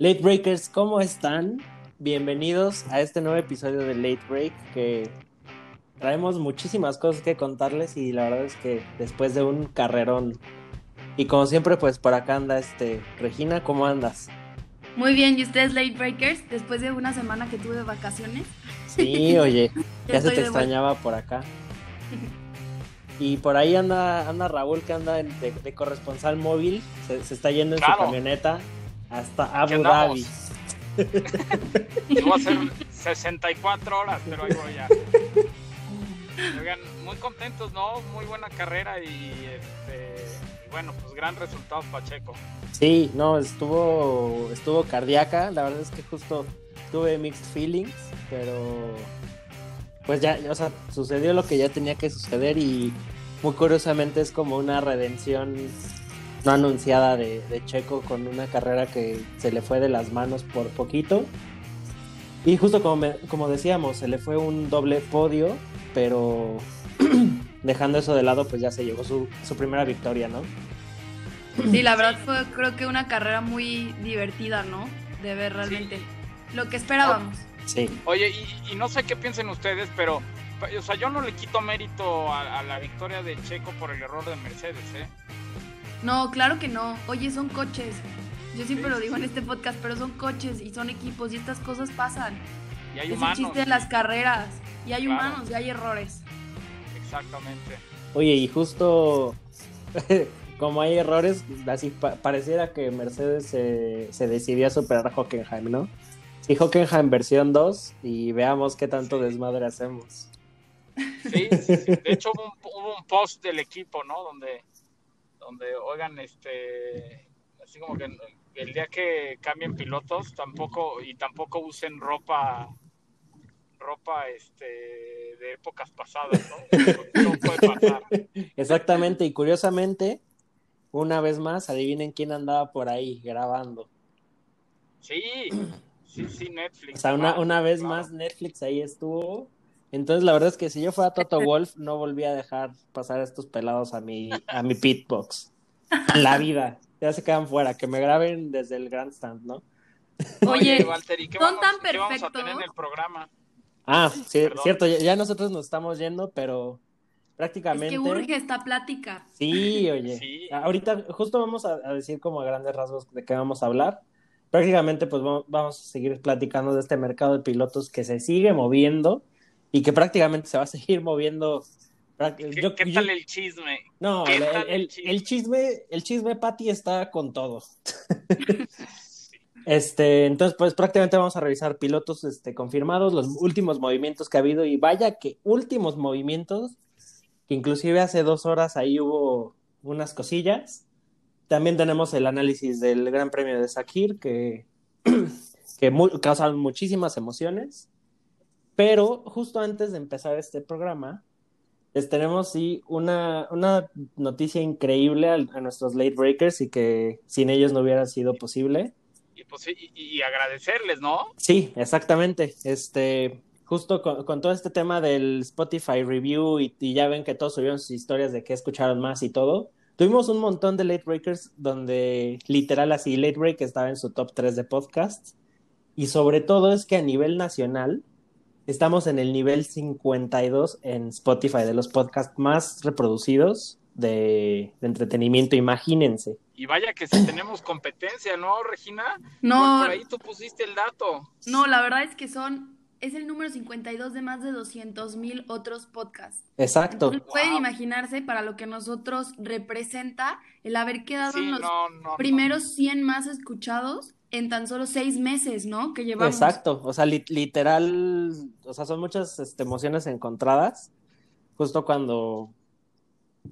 Late Breakers, ¿cómo están? Bienvenidos a este nuevo episodio de Late Break que traemos muchísimas cosas que contarles y la verdad es que después de un carrerón y como siempre pues por acá anda este Regina, ¿cómo andas? Muy bien, ¿y ustedes Late Breakers? Después de una semana que tuve de vacaciones. Sí, oye, Ya ya se te extrañaba por acá. Y por ahí anda, anda Raúl que anda de, de corresponsal móvil, se, se está yendo en su camioneta hasta Abu. Dhabi. Iba a ser 64 horas, pero ahí voy ya. Oigan, muy contentos, ¿no? Muy buena carrera y, este, bueno, pues gran resultado Pacheco. Sí, no, estuvo, estuvo cardíaca. La verdad es que justo tuve mixed feelings, pero pues ya, o sea, sucedió lo que ya tenía que suceder y muy curiosamente es como una redención no anunciada de, de Checo con una carrera que se le fue de las manos por poquito. Y justo como, me- como decíamos, se le fue un doble podio, pero dejando eso de lado, pues ya se llevó su, su primera victoria, ¿no? Sí, la verdad fue creo que una carrera muy divertida, ¿no? De ver realmente lo que esperábamos. Sí. Oye, y, y no sé qué piensen ustedes, pero, o sea, yo no le quito mérito a, a la victoria de Checo por el error de Mercedes, ¿eh? No, claro que no. Oye, son coches. Yo siempre Sí, lo sí, digo en este podcast, pero son coches y son equipos y estas cosas pasan. Y hay es el humanos. chiste de las carreras. Y hay Claro. humanos y hay errores. Exactamente. Oye, y justo como hay errores, así pa- pareciera que Mercedes se, se decidió a superar a Hockenheim, ¿no? Sí, Hockenheim versión 2 y veamos qué tanto Sí. desmadre hacemos. Sí, sí, sí. De hecho hubo un, hubo un post del equipo, ¿no? Donde, donde oigan, este, así como que el día que cambien pilotos, tampoco y tampoco usen ropa, ropa, este, de épocas pasadas, ¿no? No puede pasar. Exactamente, y curiosamente, una vez más, adivinen quién andaba por ahí grabando. Sí, sí, sí, Netflix. O sea, una, una vez claro. más Netflix ahí estuvo. Entonces, la verdad es que si yo fuera Toto Wolf, no volvía a dejar pasar a estos pelados a mi, a mi pitbox. La vida. Ya se quedan fuera, que me graben desde el grandstand, ¿no? Oye, Walter, ¿y qué son vamos, tan qué vamos a perfectos. tener en el programa? Ah, sí, Perdón. cierto, ya, ya nosotros nos estamos yendo, pero Es prácticamente. que urge esta plática. Sí, oye. Sí. Ahorita justo vamos a, a decir como a grandes rasgos de qué vamos a hablar. Prácticamente pues vamos, vamos a seguir platicando de este mercado de pilotos que se sigue moviendo y que prácticamente se va a seguir moviendo. ¿Qué, yo- qué yo- tal el chisme? No, el, tal el el- chisme? el chisme, el chisme Patty está con todo. Este, entonces, pues prácticamente vamos a revisar pilotos este, confirmados, los últimos movimientos que ha habido, y vaya que últimos movimientos, que inclusive hace dos horas ahí hubo unas cosillas. También tenemos el análisis del Gran Premio de Sakir, que, que mu- causan muchísimas emociones. Pero justo antes de empezar este programa, les tenemos sí una, una noticia increíble a, a nuestros late breakers y que sin ellos no hubiera sido posible. Y, pues, y, y agradecerles, ¿no? Sí, exactamente. Este, justo con, con todo este tema del Spotify review y, y ya ven que todos subieron sus historias de qué escucharon más y todo. Tuvimos un montón de late breakers donde literal así late break estaba en su top 3 de podcasts. Y sobre todo es que a nivel nacional estamos en el nivel 52 en Spotify de los podcasts más reproducidos de, de entretenimiento, imagínense. Y vaya que si tenemos competencia, ¿no, Regina? No, Por, por ahí tú pusiste el dato. no, la verdad es que son. Es el número 52 de más de 200 mil otros podcasts. Exacto. Entonces, pueden Wow. imaginarse para lo que nosotros representa el haber quedado Sí, en los no, no, no. primeros 100 más escuchados en tan solo seis meses, ¿no? Que llevamos. Exacto, o sea, li- literal, o sea, son muchas este, emociones encontradas. Justo cuando,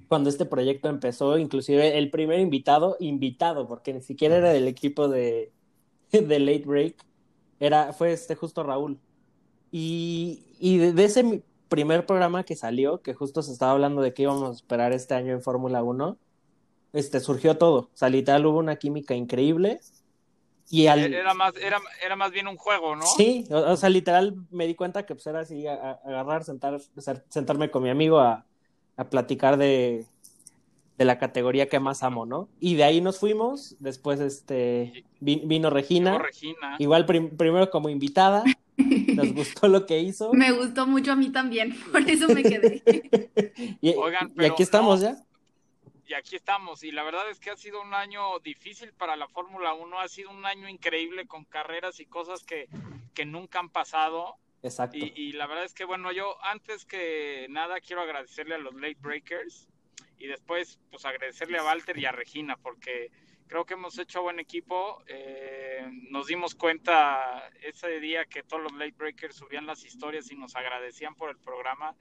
cuando este proyecto empezó, inclusive el primer invitado, invitado, porque ni siquiera era del equipo de, de Late Break, era, fue este justo Raúl. Y, y de, ese primer programa que salió, que justo se estaba hablando de que íbamos a esperar este año en Fórmula 1, este, surgió todo. O sea, literal hubo una química increíble. Y al, Era más, era, era más bien un juego, ¿no? Sí, o, o sea, literal me di cuenta que pues era así, a- a- agarrar, sentar, sentarme con mi amigo a, a platicar de, de la categoría que más amo, ¿no? Y de ahí nos fuimos, después este vi- vino Regina, Llegó Regina. igual prim- primero como invitada, nos gustó lo que hizo Me gustó mucho a mí también, por eso me quedé. y, Oigan, y pero aquí estamos no. ya. Y aquí estamos. Y la verdad es que ha sido un año difícil para la Fórmula 1. Ha sido un año increíble con carreras y cosas que, que nunca han pasado. Exacto. Y, y la verdad es que, bueno, yo antes que nada quiero agradecerle a los Late Breakers y después, pues agradecerle a Walter y a Regina, porque creo que hemos hecho buen equipo. Eh, nos dimos cuenta ese día que todos los Late Breakers subían las historias y nos agradecían por el programa.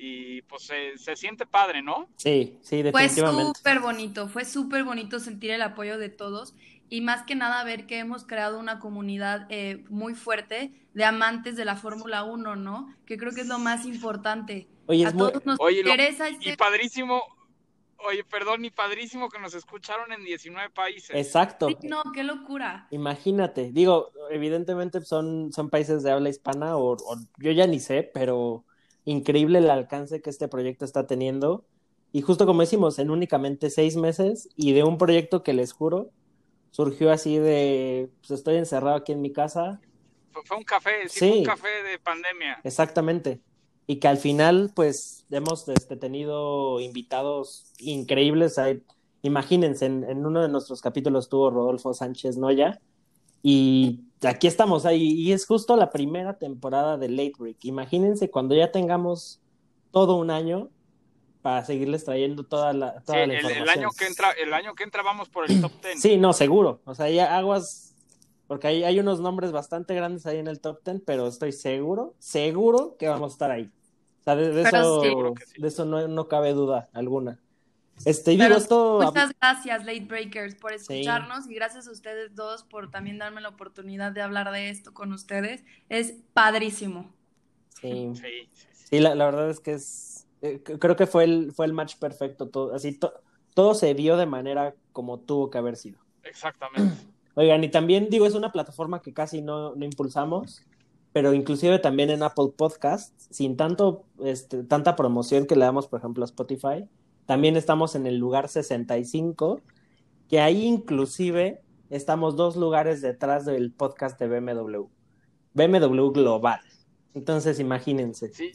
Y pues se, se siente padre, ¿no? Sí, sí, Fue definitivamente. súper bonito, fue súper bonito sentir el apoyo de todos y más que nada ver que hemos creado una comunidad eh, muy fuerte de amantes de la Fórmula 1, ¿no? Que creo que es lo más importante. Oye, A es muy- todos nos Oye, lo- interesa Y este... padrísimo, oye, perdón, y padrísimo que nos escucharon en 19 países. exacto. Sí, no, qué locura. Imagínate, digo, evidentemente son, son países de habla hispana o, o yo ya ni sé, pero increíble el alcance que este proyecto está teniendo. Y justo como decimos, en únicamente seis meses y de un proyecto que les juro, surgió así de, pues estoy encerrado aquí en mi casa, Fue, un café, sí, Sí. fue un café de pandemia. exactamente. Y que al final, pues, hemos este, tenido invitados increíbles. Imagínense, en, en uno de nuestros capítulos estuvo Rodolfo Sánchez Noya. Y aquí estamos ahí. Y es justo la primera temporada de Late Break. Imagínense cuando ya tengamos todo un año para seguirles trayendo toda la, Sí, toda la el, el información. año que entra, el año que entra vamos por el top 10. Sí, no, seguro. O sea, ya aguas, porque hay, hay unos nombres bastante grandes ahí en el top 10, pero estoy seguro, seguro que vamos a estar ahí. O sea, de, eso, sí. de eso no, no cabe duda alguna. Este, y esto, Muchas gracias, Late Breakers, por escucharnos y gracias a ustedes dos por también darme la oportunidad de hablar de esto con ustedes. Es padrísimo. sí, Sí, sí, sí. sí, la, la verdad es que es, eh, creo que fue el, fue el match perfecto, todo, así, to- todo se dio de manera como tuvo que haber sido. exactamente. Oigan, y también digo, es una plataforma que casi no, no impulsamos, pero inclusive también en Apple Podcasts, sin tanto, este, tanta promoción que le damos, por ejemplo, a Spotify, también estamos en el lugar 65, que ahí inclusive estamos dos lugares detrás del podcast de BMW, BMW Global. Entonces, imagínense. Sí,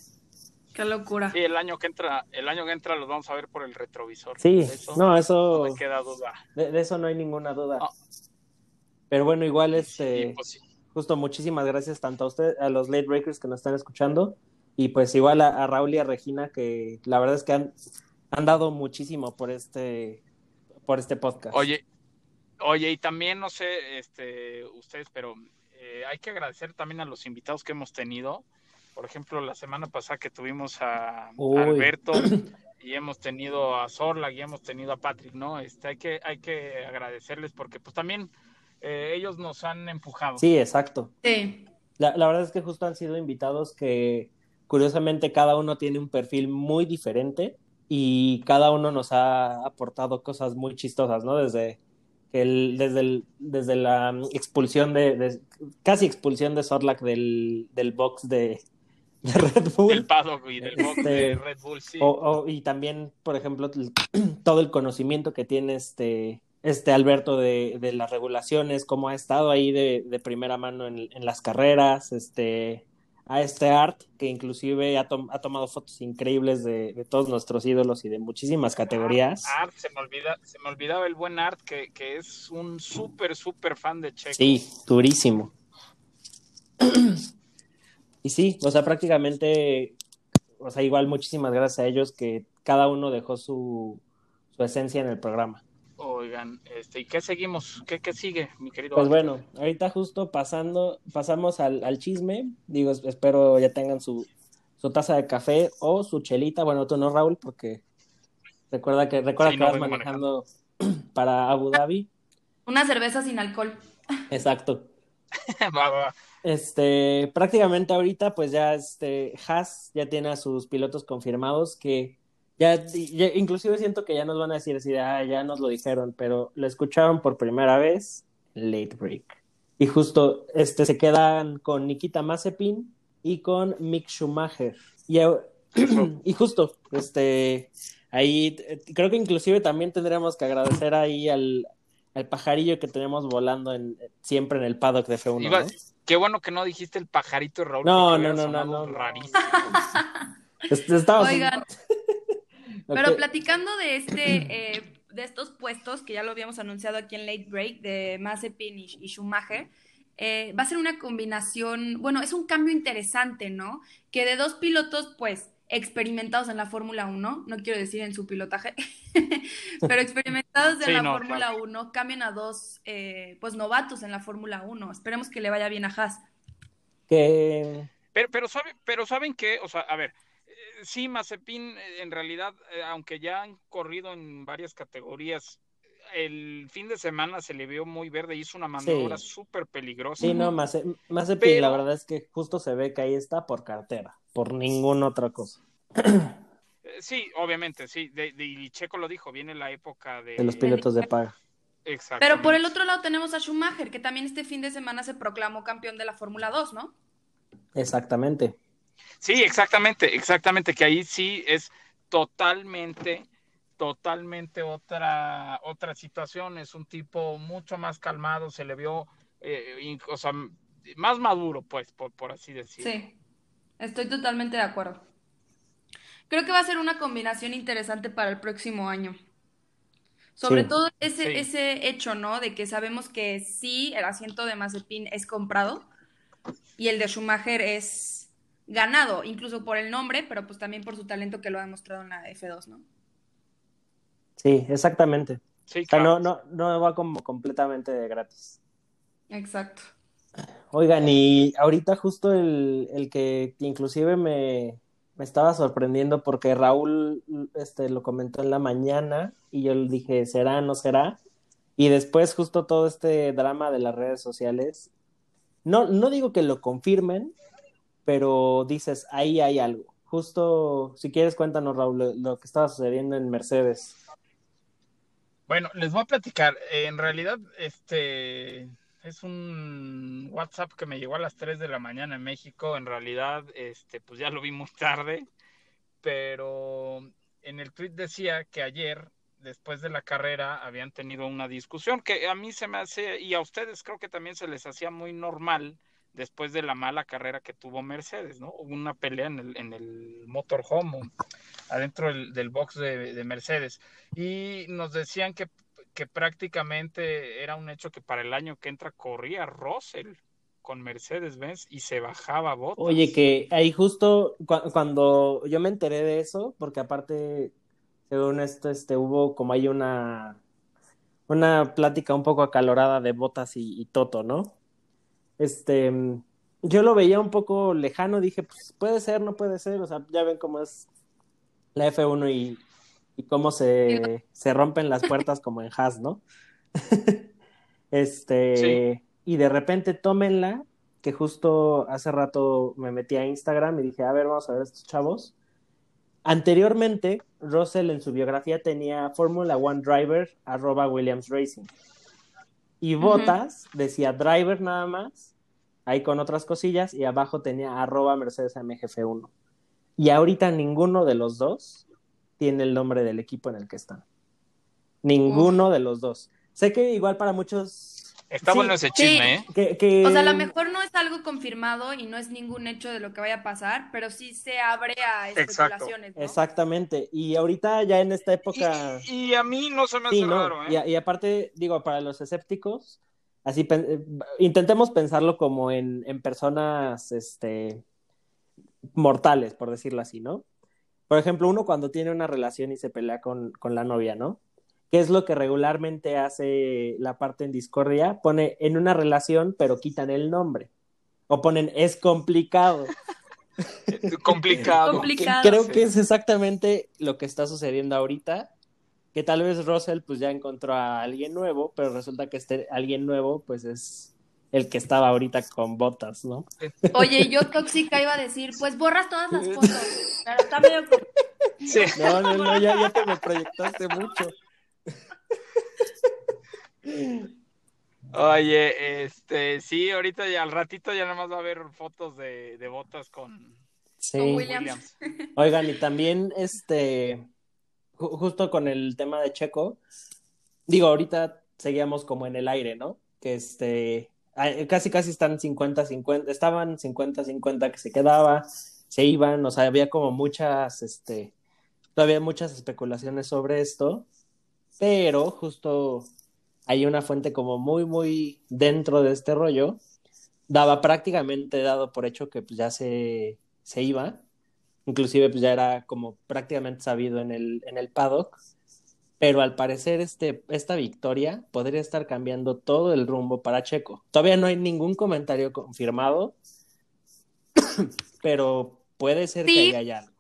Qué locura. sí, el año que entra, el año que entra los vamos a ver por el retrovisor. Sí, eso no, eso, no me queda duda. de, de eso no hay ninguna duda. No. Pero bueno, igual Sí, este... pues sí. Justo, muchísimas gracias tanto a ustedes, a los late breakers que nos están escuchando, y pues igual a, a Raúl y a Regina, que la verdad es que han, han dado muchísimo por este, por este podcast. Oye, oye, y también no sé, este, ustedes, pero eh, hay que agradecer también a los invitados que hemos tenido. Por ejemplo, la semana pasada que tuvimos a. Alberto y hemos tenido a Sorla y hemos tenido a Patrick, ¿no? Este, hay que, hay que agradecerles porque pues también eh, ellos nos han empujado. Sí, exacto. Sí. La, la verdad es que justo han sido invitados que curiosamente cada uno tiene un perfil muy diferente y cada uno nos ha aportado cosas muy chistosas, ¿no? Desde el, desde el, desde la expulsión de, de- casi expulsión de Sorlac del, del box de, de Red Bull. Del paddock y del box Este, de Red Bull, sí. O, o- y también, por ejemplo, todo el conocimiento que tiene este, este Alberto de, de las regulaciones, cómo ha estado ahí de, de primera mano en, en las carreras, este, a este Art, que inclusive ha, tom- ha tomado fotos increíbles de, de todos nuestros ídolos y de muchísimas categorías. Art, se me olvida, se me olvidaba el buen Art que, que es un súper, súper fan de Checo. Sí, durísimo. Y sí, o sea, prácticamente, o sea, igual muchísimas gracias a ellos que cada uno dejó su, su esencia en el programa. Oigan, este, ¿y qué seguimos? ¿Qué, qué sigue, mi querido? Pues bueno, ahorita justo pasando, pasamos al, al chisme. Digo, es- espero ya tengan su, su taza de café o su chelita. Bueno, tú no, Raúl, porque recuerda que, recuerda Sí, que no, vas manejando para Abu Dhabi. Una cerveza sin alcohol. Exacto. Va, va, va. Este, prácticamente ahorita, pues ya este Haas ya tiene a sus pilotos confirmados que ya, ya- inclusive siento que ya nos van a decir así de, ah, ya nos lo dijeron, pero lo escucharon por primera vez Late Break. Y justo este se quedan con Nikita Mazepin y con Mick Schumacher. Y, y justo, este, ahí creo que inclusive también tendríamos que agradecer ahí al, al pajarillo que tenemos volando en, siempre en el paddock de F1. Iba- ¿no? Qué bueno que no dijiste el pajarito Raúl. No, no, no, no, no. Rarísimo. Est- estabas- Oigan, Pero platicando de este, eh, de estos puestos que ya lo habíamos anunciado aquí en Late Break de Mazepin y, y Schumacher, eh, va a ser una combinación, bueno, es un cambio interesante, ¿no? Que de dos pilotos, pues, experimentados en la Fórmula 1, no quiero decir en su pilotaje, pero experimentados en Sí, la no, Fórmula claro. 1, cambien a dos, eh, pues, novatos en la Fórmula 1. Esperemos que le vaya bien a Haas. que Pero, pero, sabe, pero saben que, o sea, a ver, sí, Mazepin, eh, en realidad, eh, aunque ya han corrido en varias categorías, el fin de semana se le vio muy verde, hizo una maniobra Sí. súper peligrosa. sí, no, de Pero- la verdad es que justo se ve que ahí está por cartera, por ninguna otra cosa. Eh, Sí, obviamente, sí, de, de- y Checo lo dijo, viene la época de... De los pilotos de paga. Exactamente. Pero por el otro lado tenemos a Schumacher, que también este fin de semana se proclamó campeón de la Fórmula 2, ¿no? Exactamente. Sí, exactamente, exactamente, que ahí sí es totalmente, totalmente otra, otra situación, es un tipo mucho más calmado, se le vio, eh, in- o sea, más maduro, pues, por, por así decirlo. Sí, estoy totalmente de acuerdo. Creo que va a ser una combinación interesante para el próximo año. Sobre Sí. todo ese, Sí. ese hecho, ¿no? De que sabemos que sí, el asiento de Mazepin es comprado y el de Schumacher es ganado, incluso por el nombre, pero pues también por su talento que lo ha demostrado en la F2, ¿no? Sí, exactamente. Sí, O sea, no, no, no va como completamente de gratis. Exacto. Oigan, y ahorita justo el, el que inclusive me, me estaba sorprendiendo porque Raúl este, lo comentó en la mañana y yo le dije, ¿será, no será? Y después justo todo este drama de las redes sociales, no, no digo que lo confirmen, pero dices, ahí hay algo. Justo, si quieres, cuéntanos, Raúl, lo, lo que estaba sucediendo en Mercedes. Bueno, les voy a platicar. En realidad, este es un WhatsApp que me llegó a las 3 de la mañana en México. En realidad, este, pues ya lo vi muy tarde, pero en el tweet decía que ayer, después de la carrera, habían tenido una discusión que a mí se me hace, y a ustedes creo que también se les hacía muy normal después de la mala carrera que tuvo Mercedes, ¿no? Hubo una pelea en el, en el motorhome, adentro del, box de, de Mercedes y nos decían que, que prácticamente era un hecho que para el año que entra corría Russell con Mercedes-Benz y se bajaba Bottas. Oye, que ahí justo cu- cuando yo me enteré de eso, porque aparte, según esto, este, hubo como hay una, una plática un poco acalorada de Bottas y, y Toto, ¿no? Este, yo lo veía un poco lejano, dije, pues puede ser, no puede ser, o sea, ya ven cómo es la F1 y, y cómo se, se rompen las puertas como en Haas, ¿no? Este, y de repente tómenla, que justo hace rato me metí a Instagram y dije, a ver, vamos a ver a estos chavos. Anteriormente, Russell en su biografía tenía Fórmula One Driver, arroba Williams Racing. Y Ujú. Bottas decía Driver nada más, ahí con otras cosillas, y abajo tenía arroba Mercedes MGF1. Y ahorita ninguno de los dos tiene el nombre del equipo en el que están. Ninguno de los dos. Sé que igual para muchos... Está sí, bueno ese Sí. chisme, ¿eh? que, que- O sea, a lo mejor no es algo confirmado y no es ningún hecho de lo que vaya a pasar, pero sí se abre a Exacto. especulaciones, ¿no? Exactamente. Y ahorita ya en esta época... Y, y a mí no se me hace Sí, no. raro, Y, ¿eh? a- y aparte, digo, para los escépticos, así eh, intentemos pensarlo como en, en personas este, mortales, por decirlo así, ¿no? Por ejemplo, uno cuando tiene una relación y se pelea con, con la novia, ¿no? ¿Qué es lo que regularmente hace la parte en discordia? Pone en una relación, pero quitan el nombre. O ponen es complicado. Complicado. Complicado. Creo Sí. que es exactamente lo que está sucediendo ahorita, que tal vez Russell pues ya encontró a alguien nuevo, pero resulta que este alguien nuevo pues es el que estaba ahorita con botas, ¿no? Oye, yo tóxica iba a decir, pues borras todas las fotos. Pero está medio... Sí. No, no, no, ya, ya te me proyectaste mucho. Oye, este, sí, ahorita ya al ratito ya nada más va a haber fotos de, de botas con Sí. Con Williams. Williams. Oigan, y también este justo con el tema de Checo, digo, ahorita seguíamos como en el aire, ¿no? Que este, casi casi están 50-50, estaban 50-50 que se quedaba, se iban, o sea, había como muchas, este, todavía muchas especulaciones sobre esto, pero justo hay una fuente como muy, muy dentro de este rollo, daba prácticamente dado por hecho que pues ya se, se iba, inclusive pues ya era como prácticamente sabido en el, en el paddock, pero al parecer este, esta victoria podría estar cambiando todo el rumbo para Checo. Todavía no hay ningún comentario confirmado, pero puede ser que haya algo.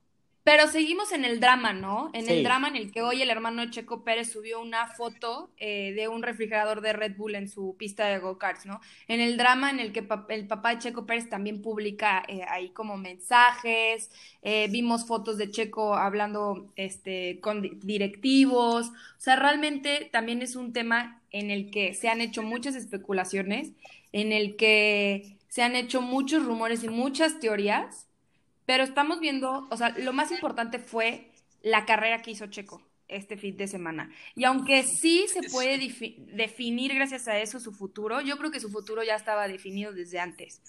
Pero seguimos en el drama, ¿no? En el drama en el que hoy el hermano Checo Pérez subió una foto eh, de un refrigerador de Red Bull en su pista de go-karts, ¿no? En el drama en el que el papá de Checo Pérez también publica eh, ahí como mensajes, eh, vimos fotos de Checo hablando este, con directivos, o sea, realmente también es un tema en el que se han hecho muchas especulaciones, en el que se han hecho muchos rumores y muchas teorías pero estamos viendo, o sea, lo más importante fue la carrera que hizo Checo este fin de semana. Y aunque sí se puede definir gracias a eso su futuro, yo creo que su futuro ya estaba definido desde antes.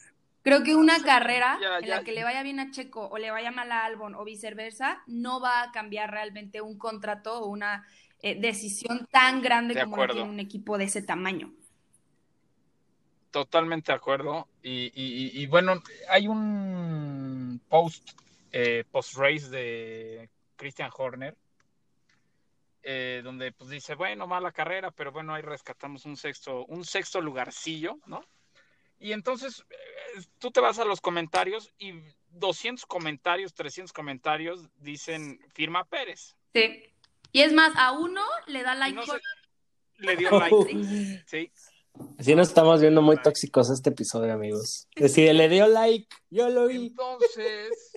Creo que una carrera en la que le vaya bien a Checo o le vaya mal a Albon o viceversa, no va a cambiar realmente un contrato o una eh, decisión tan grande como tiene un equipo de ese tamaño. Totalmente de acuerdo. Y, bueno, hay un post, eh, post-race de Christian Horner, eh, donde pues dice, bueno, mala carrera, pero bueno, ahí rescatamos un sexto, un sexto lugarcillo, ¿no? Y entonces eh, tú te vas a los comentarios y 200 comentarios, 300 comentarios dicen firma Pérez. Sí. Y es más, a uno le da like. le dio like. sí. Así nos estamos viendo muy tóxicos este episodio, amigos. Decide, le dio like, yo lo vi. Entonces,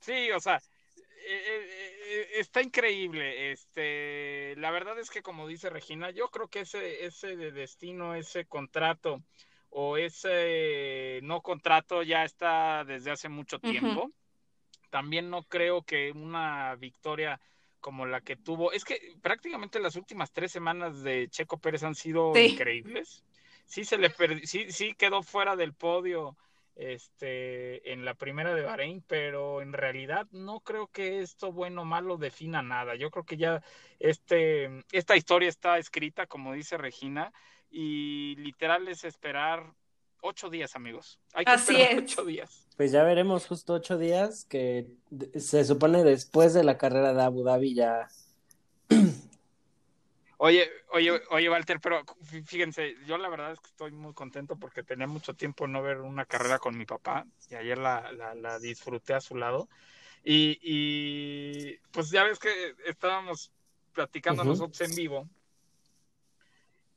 sí, o sea, eh, eh, eh, está increíble. Este, la verdad es que como dice Regina, yo creo que ese, ese de destino, ese contrato o ese no contrato ya está desde hace mucho tiempo. También no creo que una victoria como la que tuvo. Es que prácticamente las últimas tres semanas de Checo Pérez han sido increíbles. Sí se le sí, sí quedó fuera del podio este en la primera de Bahrein, pero en realidad no creo que esto bueno o malo defina nada. Yo creo que ya este esta historia está escrita, como dice Regina, y literal es esperar ocho días, amigos. Hay que Así esperar es. ocho días. Pues ya veremos justo ocho días, que se supone después de la carrera de Abu Dhabi ya. Oye, oye, oye, Walter, pero fíjense, yo la verdad es que estoy muy contento porque tenía mucho tiempo no ver una carrera con mi papá y ayer la, la, disfruté a su lado. Y, y, pues ya ves que estábamos platicando nosotros en vivo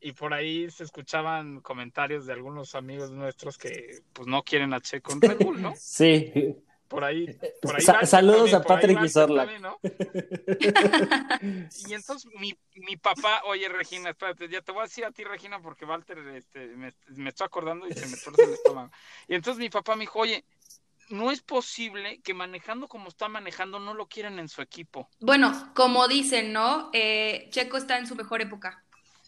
y por ahí se escuchaban comentarios de algunos amigos nuestros que pues no quieren a Checo en Red Bull, ¿no? Sí. Por ahí. Por ahí saludos a Patrick y Sorla. y entonces mi, mi, papá, oye Regina, espérate, ya te voy a decir a ti Regina porque Walter este, me, me estoy acordando y se me torce el estómago. Y entonces mi papá me dijo, oye, no es posible que manejando como está manejando no lo quieran en su equipo. Bueno, como dicen, ¿no? Eh, Checo está en su mejor época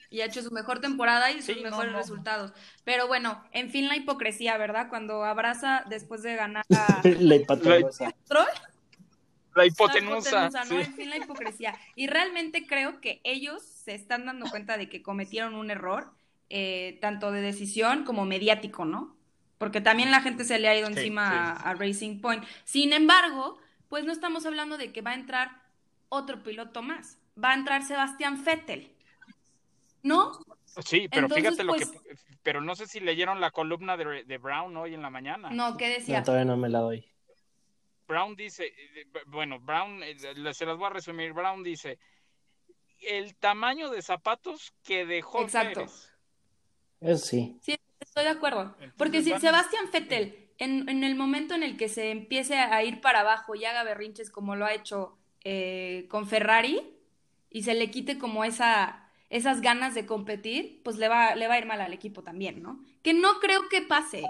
y ha hecho su mejor temporada y sus mejores resultados. Pero bueno, en fin la hipocresía, ¿verdad? Cuando abraza después de ganar a... la hipotenusa. La hipotenusa. ¿no? En fin la hipocresía. Y realmente creo que ellos se están dando cuenta de que cometieron un error, eh, tanto de decisión como mediático, ¿no? Porque también la gente se le ha ido encima a Racing Point. Sin embargo, pues no estamos hablando de que va a entrar otro piloto más. Va a entrar Sebastián Vettel ¿no? Sí, pero fíjate lo que, pues pero no sé si leyeron la columna de, Brown hoy en la mañana. No, ¿qué decía? No, todavía no me la doy. Brown dice, bueno, Brown, eh, se las voy a resumir, Brown dice, el tamaño de zapatos que dejó Exacto. Eso sí. Sí, estoy de acuerdo. Porque si Sebastián Fettel, en, en, el momento en el que se empiece a ir para abajo y haga berrinches como lo ha hecho eh, con Ferrari, y se le quite como esa esas ganas de competir, pues le va, le va a ir mal al equipo también, ¿no? Que no creo que pase.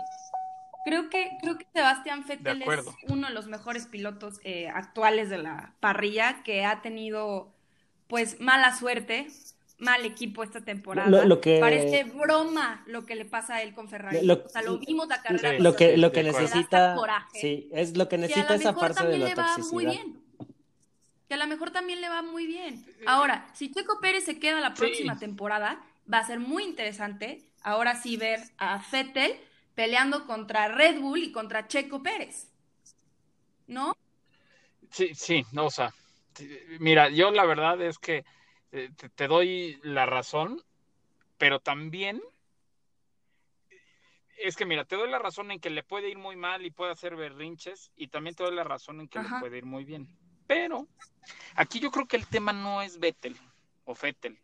Creo que, creo que Sebastián Vettel es uno de los mejores pilotos eh, actuales de la parrilla que ha tenido pues mala suerte, mal equipo esta temporada. Lo, que... Parece broma lo que le pasa a él con Ferrari. Lo, o sea, lo vimos la carrera. lo que, lo que necesita. Sí, es lo que necesita esa parte de la le va muy bien. Que a lo mejor también le va muy bien. Ahora, si Checo Pérez se queda la próxima temporada, va a ser muy interesante ahora sí ver a Vettel peleando contra Red Bull y contra Checo Pérez. ¿No? Sí, sí, no, o sea, mira, yo la verdad es que eh, te, doy la razón, pero también es que mira, te doy la razón en que le puede ir muy mal y puede hacer berrinches y también te doy la razón en que le puede ir muy bien. Pero aquí yo creo que el tema no es Vettel o Vettel.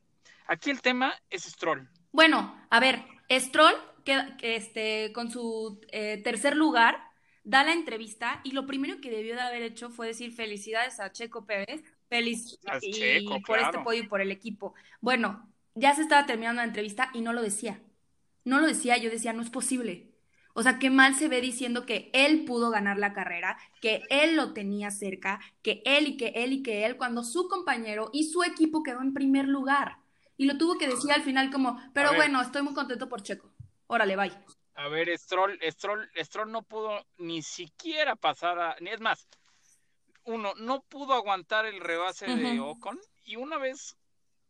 Aquí el tema es Stroll. Bueno, a ver, Stroll, que, este, con su eh, tercer lugar, da la entrevista y lo primero que debió de haber hecho fue decir felicidades a Checo Pérez, feliz y por este podio y por el equipo. Bueno, ya se estaba terminando la entrevista y no lo decía. No lo decía, yo decía, no es posible. O sea, qué mal se ve diciendo que él pudo ganar la carrera, que él lo tenía cerca, que él y que él y que él, cuando su compañero y su equipo quedó en primer lugar. Y lo tuvo que decir al final como, pero bueno, estoy muy contento por Checo. Órale, bye. A ver, Stroll, Stroll, Stroll no pudo ni siquiera pasar a, ni es más, uno, no pudo aguantar el rebase de Ocon y una vez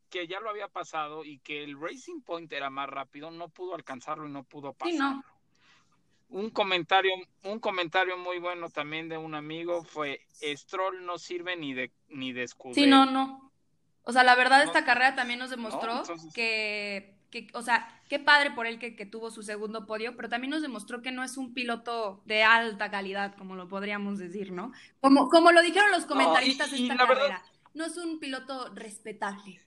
que ya lo había pasado y que el Racing Point era más rápido, no pudo alcanzarlo y no pudo pasar. no. Un comentario, un comentario muy bueno también de un amigo fue Stroll no sirve ni de ni de escudero. Sí, no, no. O sea, la verdad esta carrera también nos demostró que que, o sea, qué padre por él que, tuvo su segundo podio, pero también nos demostró que no es un piloto de alta calidad, como lo podríamos decir, ¿no? Como, como lo dijeron los comentaristas de esta carrera, no es un piloto respetable.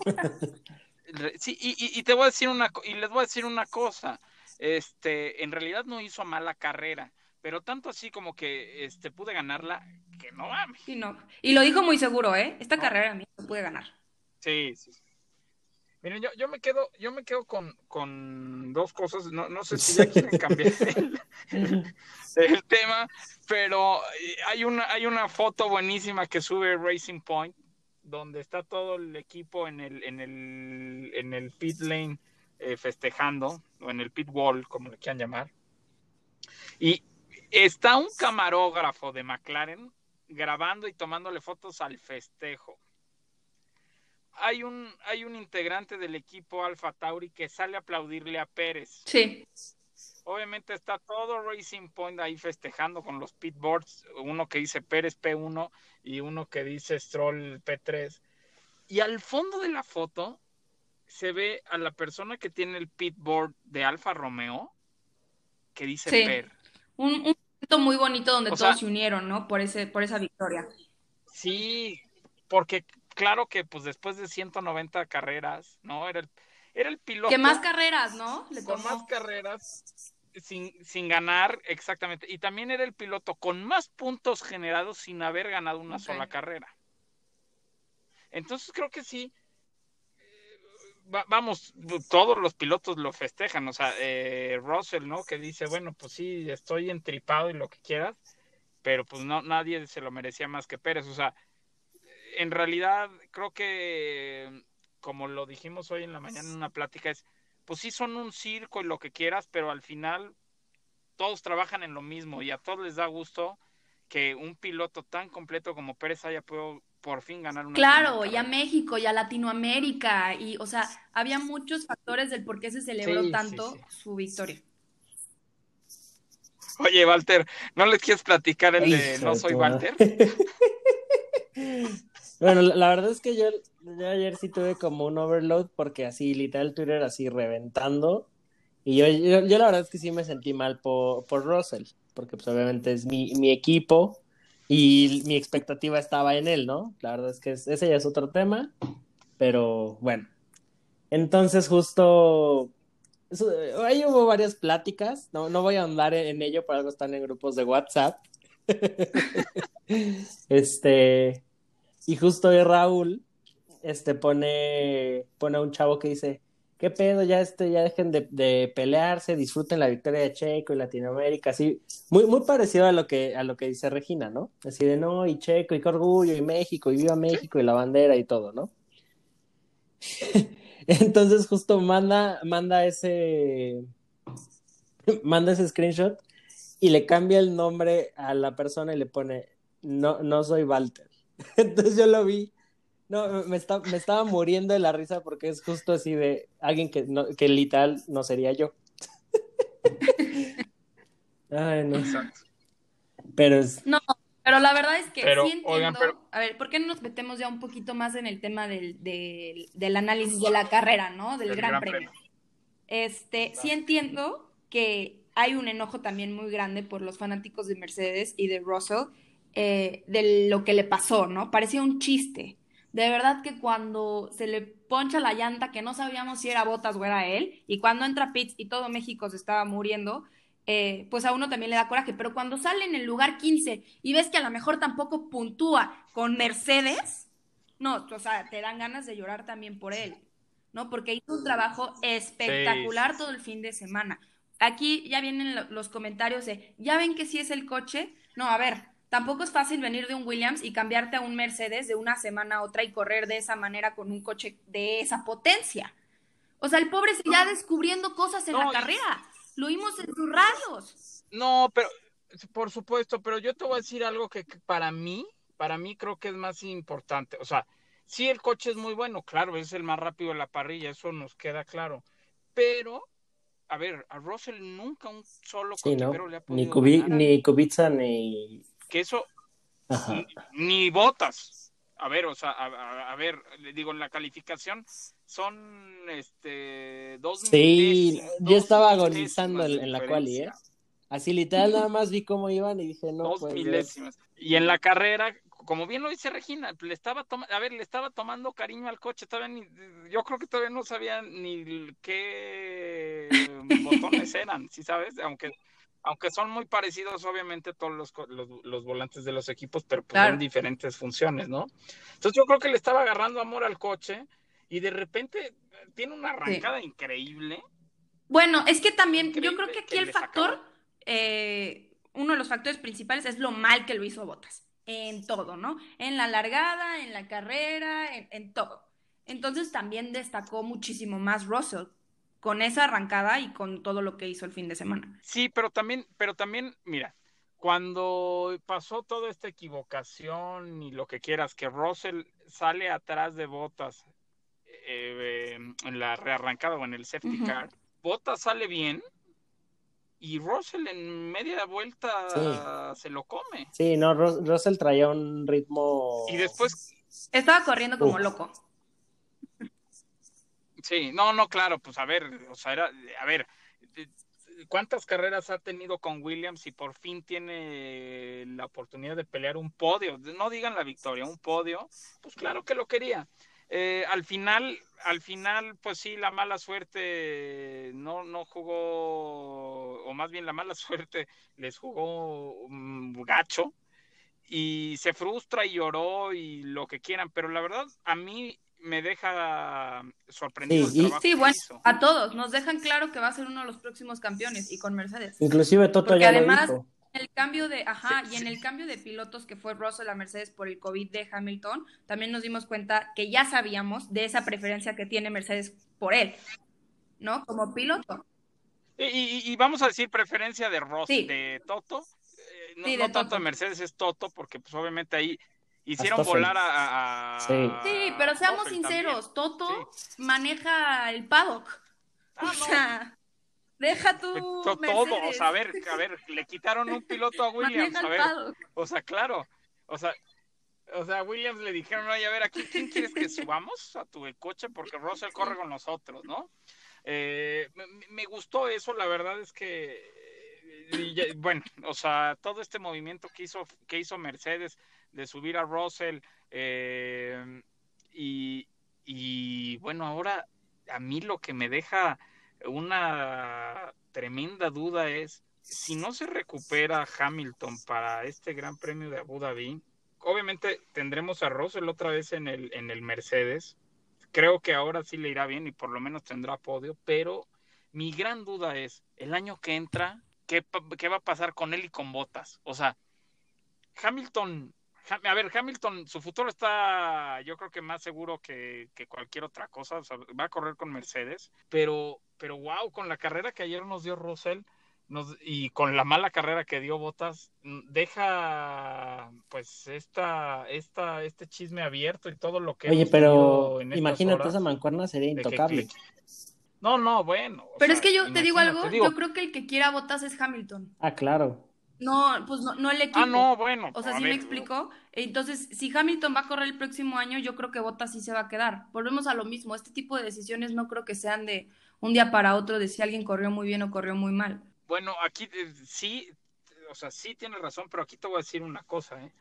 sí, y, te voy a decir una y les voy a decir una cosa, este, en realidad no hizo mala carrera, pero tanto así como que este pude ganarla, que no mames. Sí, no. Y lo dijo muy seguro, ¿eh? Esta carrera a mí no pude ganar. Sí, sí. Miren, yo, yo me quedo, yo me quedo con, con dos cosas, no, no sé si ya quieren cambiar el, tema, pero hay una, hay una foto buenísima que sube Racing Point, donde está todo el equipo en el, en el, en el pit lane eh, festejando, o en el pit wall, como le quieran llamar. Y está un camarógrafo de McLaren grabando y tomándole fotos al festejo hay un, hay un integrante del equipo Alfa Tauri que sale a aplaudirle a Pérez. Sí. Obviamente está todo Racing Point ahí festejando con los pitboards, uno que dice Pérez P1 y uno que dice Stroll P3. Y al fondo de la foto se ve a la persona que tiene el pitboard de Alfa Romeo que dice sí. Un, momento muy bonito donde todos se unieron, ¿no? Por ese, por esa victoria. Sí, porque claro que pues después de 190 carreras, ¿no? Era el, era el piloto. Que más carreras, ¿no? con más carreras sin, sin ganar, exactamente. Y también era el piloto con más puntos generados sin haber ganado una sola carrera. Entonces creo que sí. Eh, vamos, todos los pilotos lo festejan, o sea, eh, Russell, ¿no? Que dice, bueno, pues sí, estoy entripado y lo que quieras, pero pues no, nadie se lo merecía más que Pérez, o sea, en realidad creo que, como lo dijimos hoy en la mañana en una plática, es, pues sí son un circo y lo que quieras, pero al final todos trabajan en lo mismo y a todos les da gusto que un piloto tan completo como Pérez haya podido por fin ganar una Claro, y a México y a Latinoamérica y o sea, había muchos factores del por qué se celebró tanto su victoria. Oye, Walter, ¿no les quieres platicar el de No soy Walter? Bueno, la, verdad es que yo, ayer sí tuve como un overload porque así, literal, Twitter así reventando. Y yo, yo, la verdad es que sí me sentí mal por, por Russell, porque pues obviamente es mi, mi equipo y mi expectativa estaba en él, ¿no? La verdad es que ese ya es otro tema, pero bueno. Entonces justo ahí hubo varias pláticas, no, no voy a andar en ello, por algo están en grupos de WhatsApp. este, y justo hoy Raúl este, pone, pone a un chavo que dice, ¿qué pedo? Ya, este, ya dejen de, pelearse, disfruten la victoria de Checo y Latinoamérica, así, muy, muy parecido a lo que, a lo que dice Regina, ¿no? Así de no, y Checo, y qué orgullo, y México, y viva México, y la bandera y todo, ¿no? Entonces justo manda, manda ese, manda ese screenshot y le cambia el nombre a la persona y le pone, no, no soy Walter. Entonces yo lo vi no, me, me estaba muriendo de la risa porque es justo así de alguien que, no, que literal no sería yo. Ay, no. Exacto. Pero es... No, pero la verdad es que sí entiendo. A ver, ¿por qué no nos metemos ya un poquito más en el tema del, del, análisis de la carrera, ¿no? Del gran, premio. Este, sí entiendo que hay un enojo también muy grande por los fanáticos de Mercedes y de Russell eh, de lo que le pasó, ¿no? Parecía un chiste. De verdad que cuando se le poncha la llanta, que no sabíamos si era Botas o era él, y cuando entra Pitts y todo México se estaba muriendo, eh, pues a uno también le da coraje. Pero cuando sale en el lugar 15 y ves que a lo mejor tampoco puntúa con Mercedes, no, o sea, te dan ganas de llorar también por él, ¿no? Porque hizo un trabajo espectacular todo el fin de semana. Aquí ya vienen los comentarios de, ¿ya ven que sí es el coche? No, a ver, Tampoco es fácil venir de un Williams y cambiarte a un Mercedes de una semana a otra y correr de esa manera con un coche de esa potencia. O sea, el pobre se ya descubriendo cosas en la carrera. Lo vimos en sus radios. No, pero por supuesto, pero yo te voy a decir algo que, para mí, para mí creo que es más importante. O sea, sí el coche es muy bueno, claro, es el más rápido de la parrilla, eso nos queda claro. Pero a ver, a Russell nunca un solo sí, le ha podido ni, ni Kubica ni que eso ni, botas. A ver, o sea, a, ver, le digo, en la calificación son este dos Sí, yo estaba agonizando en, la quali, ¿eh? Así literal nada más vi cómo iban y dije, no. Dos milésimas. Y en la carrera, como bien lo dice Regina, le estaba a ver, le estaba tomando cariño al coche, todavía yo creo que todavía no sabía ni qué botones eran, ¿sí sabes? Aunque aunque son muy parecidos, obviamente, todos los, los, volantes de los equipos, pero pues diferentes funciones, ¿no? Entonces yo creo que le estaba agarrando amor al coche y de repente tiene una arrancada increíble. Bueno, es que también yo creo que aquí el factor, eh, uno de los factores principales es lo mal que lo hizo Botas, en todo, ¿no? En la largada, en la carrera, en, en todo. Entonces también destacó muchísimo más Russell, con esa arrancada y con todo lo que hizo el fin de semana. Sí, pero también, pero también, mira, cuando pasó toda esta equivocación y lo que quieras, que Russell sale atrás de Botas eh, en la rearrancada o en el safety car, Botas sale bien y Russell en media vuelta se lo come. Sí, no, Russell traía un ritmo. Y después. Estaba corriendo como loco. Sí, no, no, claro, pues a ver, o sea, era, a ver, ¿cuántas carreras ha tenido con Williams y por fin tiene la oportunidad de pelear un podio? No digan la victoria, un podio, pues claro que lo quería. Eh, al final, al final, pues sí, la mala suerte no, no jugó, o más bien la mala suerte les jugó un gacho y se frustra y lloró y lo que quieran, pero la verdad, a mí me deja sorprendido. Sí, sí bueno, a todos. Nos dejan claro que va a ser uno de los próximos campeones y con Mercedes. Inclusive Toto Porque ya además, lo dijo. El cambio de, ajá, y en el cambio de pilotos que fue Russell a Mercedes por el COVID de Hamilton, también nos dimos cuenta que ya sabíamos de esa preferencia que tiene Mercedes por él, ¿no? Como piloto. Y, vamos a decir preferencia de Russell, de Toto. Eh, no, tanto de Mercedes, es Toto, porque pues obviamente ahí Hicieron volar a, Sí. pero seamos sinceros, Toto maneja el paddock. Ah, o sea, deja tu todo, o sea, a ver, a ver, le quitaron un piloto a Williams, a ver. O sea, claro. O sea, o sea, Williams le dijeron, oye, a ver, aquí, ¿quién quieres que subamos a tu coche? Porque Russell corre con nosotros, ¿no? Eh, me, gustó eso, la verdad es que, eh, bueno, o sea, todo este movimiento que hizo, que hizo Mercedes, de subir a Russell. Eh, y, bueno, ahora a mí lo que me deja una tremenda duda es si no se recupera Hamilton para este Gran Premio de Abu Dhabi, obviamente tendremos a Russell otra vez en el, en el Mercedes, creo que ahora sí le irá bien y por lo menos tendrá podio, pero mi gran duda es, el año que entra, ¿qué, qué va a pasar con él y con Botas? O sea, Hamilton, a ver, Hamilton, su futuro está, yo creo que más seguro que, que cualquier otra cosa, o sea, va a correr con Mercedes, pero, pero wow, con la carrera que ayer nos dio Russell, nos, y con la mala carrera que dio Botas, deja pues esta, esta, este chisme abierto y todo lo que... Oye, pero imagínate, esa mancuerna sería intocable. No, no, bueno. Pero es que yo te digo algo, yo creo que el que quiera Botas es Hamilton. Ah, claro. No, pues no, no el equipo. Ah, no, bueno. O sea, sí me explico. Entonces, si Hamilton va a correr el próximo año, yo creo que Botas sí se va a quedar. Volvemos a lo mismo. Este tipo de decisiones no creo que sean de un día para otro de si alguien corrió muy bien o corrió muy mal. Bueno, aquí eh, sí, o sea, sí tiene razón, pero aquí te voy a decir una cosa, ¿eh?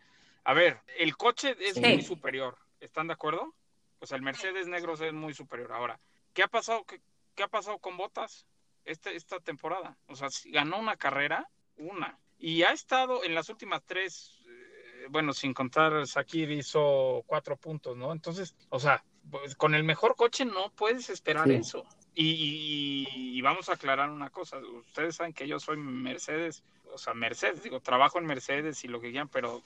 A ver, el coche es muy superior, ¿están de acuerdo? O sea, el Mercedes negro es muy superior. Ahora, ¿qué ha pasado? ¿Qué, qué ha pasado con Botas este, esta temporada? O sea, ganó una carrera, una, y ha estado en las últimas tres, eh, bueno, sin contar, Sakir hizo cuatro puntos, ¿no? Entonces, o sea, pues, con el mejor coche no puedes esperar eso. Y, vamos a aclarar una cosa, ustedes saben que yo soy Mercedes, o sea, Mercedes, digo, trabajo en Mercedes y lo que quieran, pero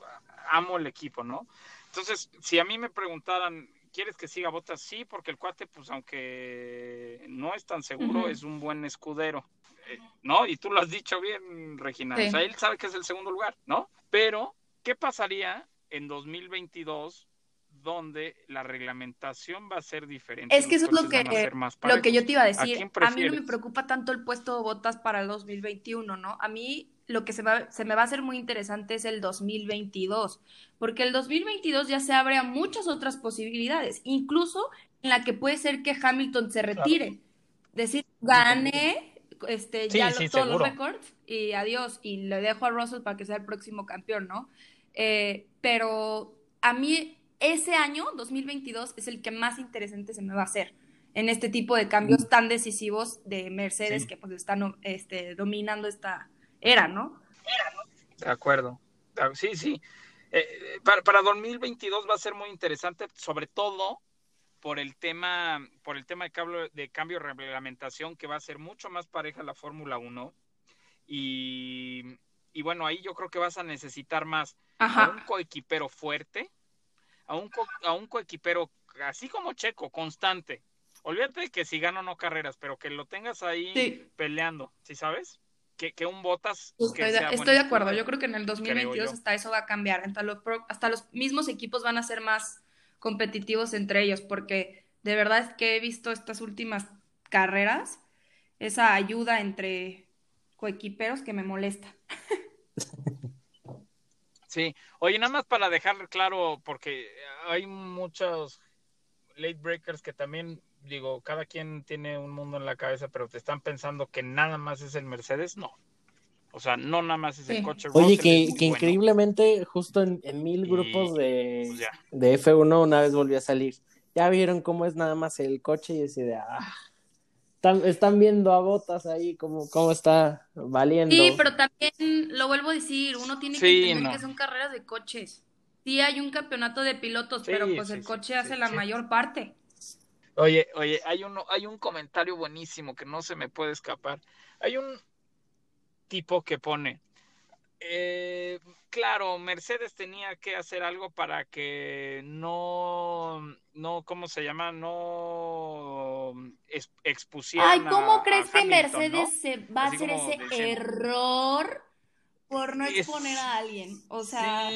amo el equipo, ¿no? Entonces, si a mí me preguntaran, ¿quieres que siga Botas? Sí, porque el cuate, pues aunque no es tan seguro, es un buen escudero, eh, ¿no? Y tú lo has dicho bien, Regina, o sea, él sabe que es el segundo lugar, ¿no? Pero, ¿qué pasaría en 2022 donde la reglamentación va a ser diferente. Es que eso es lo que, lo que yo te iba a decir. ¿A, mí no me preocupa tanto el puesto de botas para el 2021, ¿no? A mí lo que se, va, se me va a hacer muy interesante es el 2022, porque el 2022 ya se abre a muchas otras posibilidades, incluso en la que puede ser que Hamilton se retire. Decir, gane este, ya todos los récords y adiós, y le dejo a Russell para que sea el próximo campeón, ¿no? Eh, pero a mí ese año, 2022, es el que más interesante se me va a hacer en este tipo de cambios tan decisivos de Mercedes que pues están este, dominando esta era, ¿no? De acuerdo. Ah, sí, sí. Eh, para, para 2022 va a ser muy interesante, sobre todo por el tema, por el tema de cambio, de cambio de reglamentación, que va a ser mucho más pareja la Fórmula 1. Y, y, bueno, ahí yo creo que vas a necesitar más un coequipero fuerte, a un, a un coequipero, así como Checo, constante. Olvídate que si gano no carreras, pero que lo tengas ahí peleando, ¿sí sabes? Que, que un Botas. Estoy, de, estoy de acuerdo. Yo creo que en el 2022 hasta eso va a cambiar. Hasta los, hasta los mismos equipos van a ser más competitivos entre ellos, porque de verdad es que he visto estas últimas carreras, esa ayuda entre coequiperos que me molesta. Sí, oye, nada más para dejar claro, porque hay muchos late breakers que también, digo, cada quien tiene un mundo en la cabeza, pero te están pensando que nada más es el Mercedes, no. O sea, no nada más es el coche. Oye, que, que increíblemente, justo en, mil grupos de, pues de F1 una vez volvió a salir. Ya vieron cómo es nada más el coche y ese de, ah, están, viendo a Botas ahí como cómo está valiendo. Sí, pero también lo vuelvo a decir, uno tiene que entender que son carreras de coches. Sí hay un campeonato de pilotos, pero pues el coche hace la mayor parte. Oye, oye, hay uno, hay un comentario buenísimo que no se me puede escapar. Hay un tipo que pone, eh, claro, Mercedes tenía que hacer algo para que no, no, ¿cómo se llama? No expusieran. Ay, ¿cómo crees que Mercedes se va a hacer ese error por no exponer a alguien? O sea,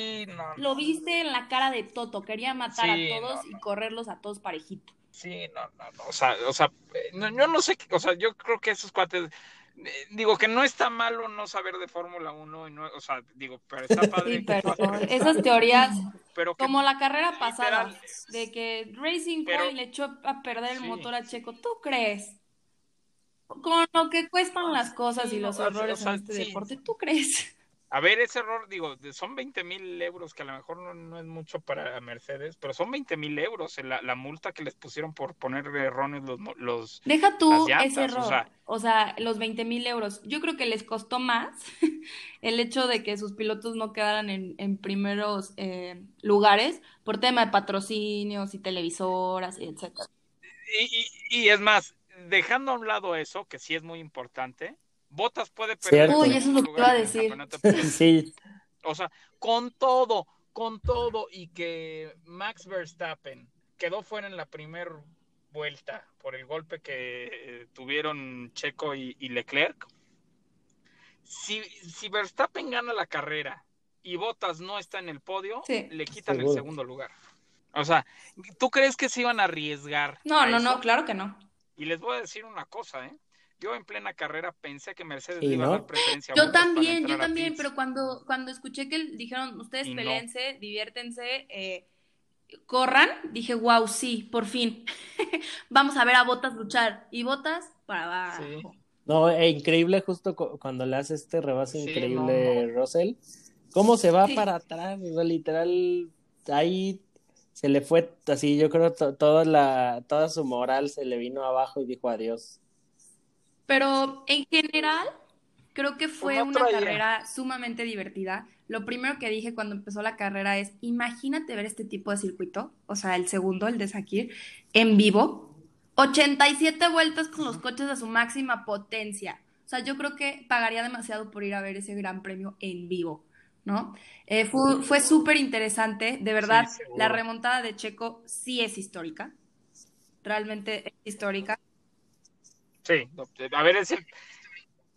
lo viste en la cara de Toto, quería matar a todos y correrlos a todos parejito. Sí, no, no, no, o sea, o sea, eh, yo no sé, o sea, yo creo que esos cuates digo que no está malo no saber de Fórmula 1, y no, o sea, digo, pero está padre. Sí, pero esas teorías, como la carrera pasada, de que Racing Point le echó a perder el motor a Checo, ¿tú crees? Con lo que cuestan las cosas y los errores en este deporte, ¿tú crees? A ver, ese error, digo, son 20 mil euros, que a lo mejor no, es mucho para Mercedes, pero son 20 mil euros la, la, multa que les pusieron por poner erróneos los, los Deja tú ese error, o sea, los 20 mil euros. Yo creo que les costó más el hecho de que sus pilotos no quedaran en, en primeros eh, lugares por tema de patrocinios y televisoras, y etcétera. y, y, es más, dejando a un lado eso, que sí es muy importante, Botas puede perder. Uy, eso es lo que iba a decir. sí. O sea, con todo, con todo, y que Max Verstappen quedó fuera en la primera vuelta por el golpe que eh, tuvieron Checo y, Leclerc. Si, si, Verstappen gana la carrera y Botas no está en el podio, le quitan el segundo lugar. O sea, ¿tú crees que se iban a arriesgar? No, no, no, claro que no. Y les voy a decir una cosa, ¿eh? Yo en plena carrera pensé que Mercedes iba a dar preferencia. Yo también, yo también, pero cuando, cuando escuché que dijeron, ustedes peleense, diviértense, eh, corran, dije, wow, sí, por fin. Vamos a ver a Botas luchar. Y Botas para abajo. No, e increíble justo cuando le hace este rebase increíble Russell. ¿Cómo se va para atrás? literal, ahí se le fue así, yo creo toda la toda su moral se le vino abajo y dijo adiós. Pero en general creo que fue una carrera sumamente divertida. Lo primero que dije cuando empezó la carrera es, imagínate ver este tipo de circuito, o sea, el segundo, el de Sakir, en vivo, 87 vueltas con los coches a su máxima potencia. O sea, yo creo que pagaría demasiado por ir a ver ese gran premio en vivo. ¿no? Eh, fue fue súper interesante, de verdad, la remontada de Checo sí es histórica, realmente es histórica. Sí, a ver, es,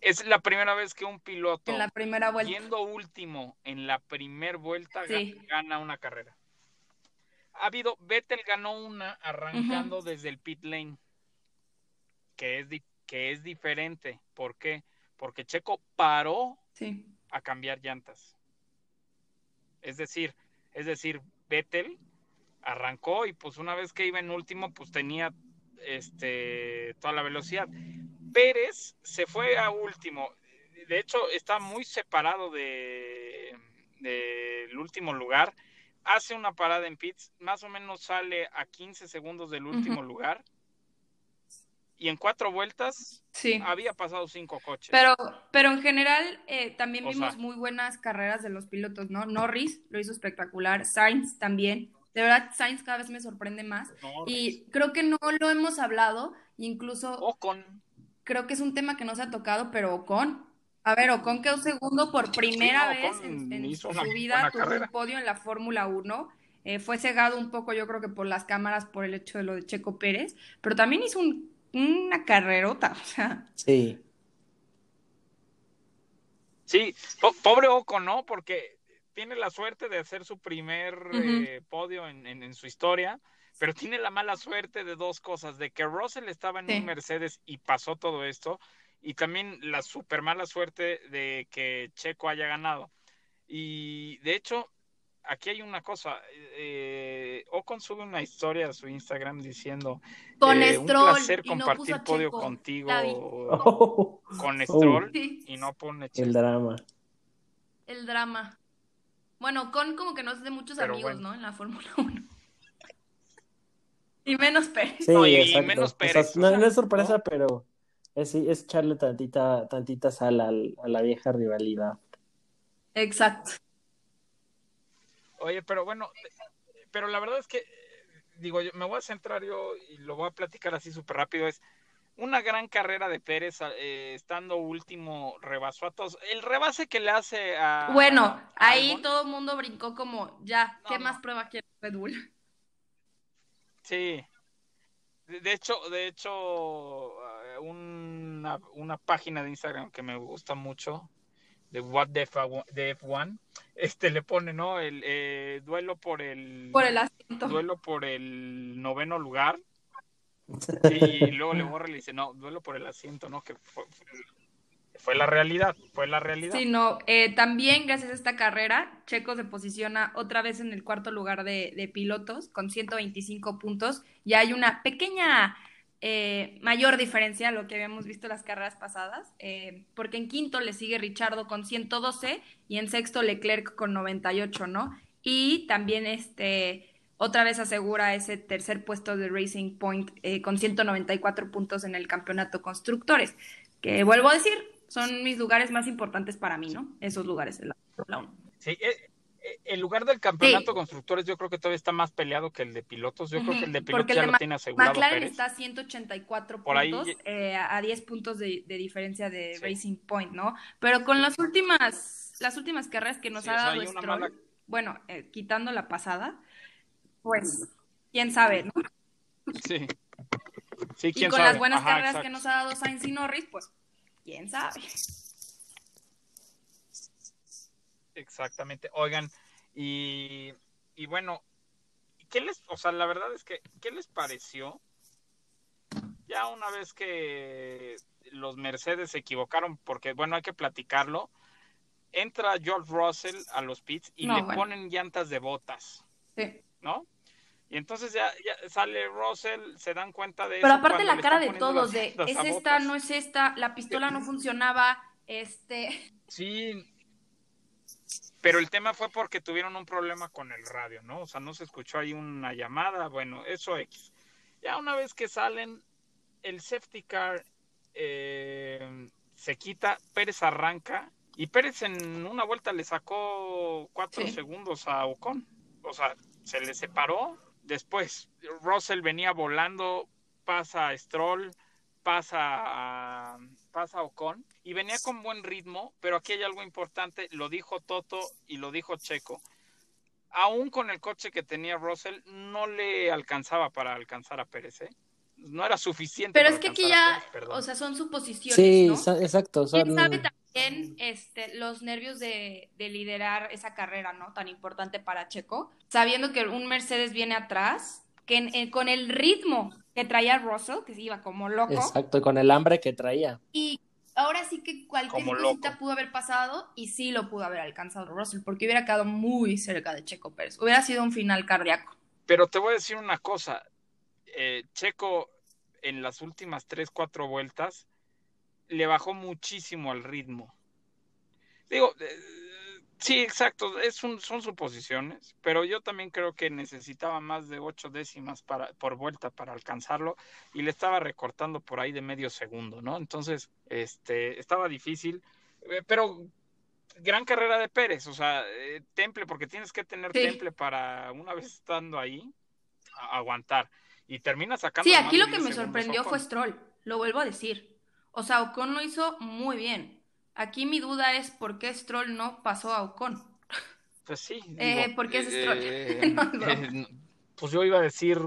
es la primera vez que un piloto, en la primera vuelta. yendo último en la primera vuelta, gana una carrera. Ha habido, Vettel ganó una arrancando desde el pit lane, que es, que es diferente. ¿Por qué? Porque Checo paró a cambiar llantas. Es decir, es decir, Vettel arrancó y pues una vez que iba en último, pues tenía este toda la velocidad. Pérez se fue a último. De hecho, está muy separado de del último lugar. Hace una parada en pits, más o menos sale a 15 segundos del último lugar y en cuatro vueltas había pasado cinco coches. Pero, pero en general eh, también vimos muy buenas carreras de los pilotos, ¿no? Norris lo hizo espectacular, Sainz también. De verdad, Sainz cada vez me sorprende más. Y creo que no lo hemos hablado, incluso... Ocon. Creo que es un tema que no se ha tocado, pero Ocon. A ver, Ocon quedó segundo por primera vez en, su vida, tuvo un podio en la Fórmula 1. Eh, fue cegado un poco, yo creo que por las cámaras, por el hecho de lo de Checo Pérez, pero también hizo un una carrerota, o sea. Sí. Sí, pobre Oco, ¿no? Porque tiene la suerte de hacer su primer eh, podio en, su historia, pero tiene la mala suerte de dos cosas, de que Russell estaba en un Mercedes y pasó todo esto, y también la super mala suerte de que Checo haya ganado. Y de hecho, aquí hay una cosa, eh, Ocon sube una historia a su Instagram diciendo con eh, un placer compartir podio contigo con oh. Stroll y no pone el drama. El drama. Bueno, con como que no es de muchos amigos, ¿no? En la Fórmula 1. y menos Pérez. Sí, y, menos Pérez. no, es sorpresa, pero es, es echarle tantita, tantita sal a la vieja rivalidad. Exacto. Oye, pero bueno, pero la verdad es que, digo, yo me voy a centrar yo y lo voy a platicar así súper rápido, es una gran carrera de Pérez eh, estando último, rebasó a todos. El rebase que le hace a... Bueno, ahí todo el mundo brincó como, ya, ¿qué más prueba quiere Red Bull? Sí. De hecho, de hecho, eh, una, una página de Instagram que me gusta mucho, de What the F1, este le pone, ¿no? El eh, duelo por el por el asiento. Duelo por el noveno lugar. Y luego le borra y le dice, no, duelo por el asiento, ¿no? Que fue, la realidad, fue la realidad. Sí, no, eh, también gracias a esta carrera, Checo se posiciona otra vez en el cuarto lugar de, pilotos con 125 puntos. Y hay una pequeña eh, mayor diferencia a lo que habíamos visto las carreras pasadas, eh, porque en quinto le sigue Richardo con 112 y en sexto Leclerc con 98, ¿no? Y también este otra vez asegura ese tercer puesto de Racing Point eh, con 194 puntos en el campeonato constructores, que vuelvo a decir, son mis lugares más importantes para mí, ¿no? Esos lugares la Fórmula 1. Sí, eh, el lugar del campeonato constructores yo creo que todavía está más peleado que el de pilotos. Yo creo que el de pilotos ya lo tiene asegurado. McLaren Pérez. está a 184 Por ahí- puntos, eh, a 10 puntos de, de diferencia de Racing Point, ¿no? Pero con las últimas, las últimas carreras que nos Sí, ha o sea, dado Stroll, mala- bueno, eh, quitando la pasada, pues quién sabe, ¿no? Sí. Sí, Y quién con sabe. las buenas Ajá, carreras exacto. que nos ha dado Sainz y Norris, pues quién sabe. Exactamente. Oigan, y, y bueno, ¿qué les, o sea, la verdad es que, ¿qué les pareció? Ya una vez que los Mercedes se equivocaron, porque bueno, hay que platicarlo, entra George Russell a los pits y No, le bueno. ponen llantas de botas, Sí. ¿no? Y entonces ya, ya sale Russell, se dan cuenta de Pero eso aparte la cara de todos, las de es esta, no es esta, la pistola no funcionaba, este, Sí, pero el tema fue porque tuvieron un problema con el radio, ¿no? O sea, no se escuchó ahí una llamada, bueno, eso X. Ya una vez que salen, el safety car eh, se quita, Pérez arranca y Pérez en una vuelta le sacó cuatro Sí. segundos a Ocon. O sea, se le separó. Después, Russell venía volando, pasa a Stroll, pasa pasa Ocon y venía con buen ritmo, pero aquí hay algo importante, lo dijo Toto y lo dijo Checo. Aún con el coche que tenía Russell, no le alcanzaba para alcanzar a Pérez, ¿eh? No era suficiente. pero es que aquí ya, perdón. o sea, son suposiciones, Sí, exacto. ¿Quién son- sabe también este, los nervios de, de liderar esa carrera, ¿no? Tan importante para Checo, sabiendo que un Mercedes viene atrás, que en- en- con el ritmo que traía Russell, que se iba como loco, Exacto, y con el hambre que traía. y ahora sí que cualquier cosita pudo haber pasado y sí lo pudo haber alcanzado Russell, porque hubiera quedado muy cerca de Checo Pérez. Hubiera sido un final cardíaco. Pero te voy a decir una cosa. Eh, Checo en las últimas tres, cuatro vueltas le bajó muchísimo al ritmo. Digo, eh, sí, exacto, es un- son suposiciones, pero yo también creo que necesitaba más de ocho décimas para, por vuelta para alcanzarlo y le estaba recortando por ahí de medio segundo, ¿no? Entonces, este, estaba difícil, eh, pero gran carrera de Pérez, o sea, eh, temple, porque tienes que tener Sí. temple para una vez estando ahí, a- aguantar. Y termina sacando. Sí, aquí lo que 10 me sorprendió Ocon. fue Stroll, lo vuelvo a decir. O sea, Ocon lo hizo muy bien. Aquí mi duda es por qué Stroll no pasó a Ocon. Pues sí. Eh, digo, ¿por qué es Stroll? eh, No, no. eh, pues yo iba a decir,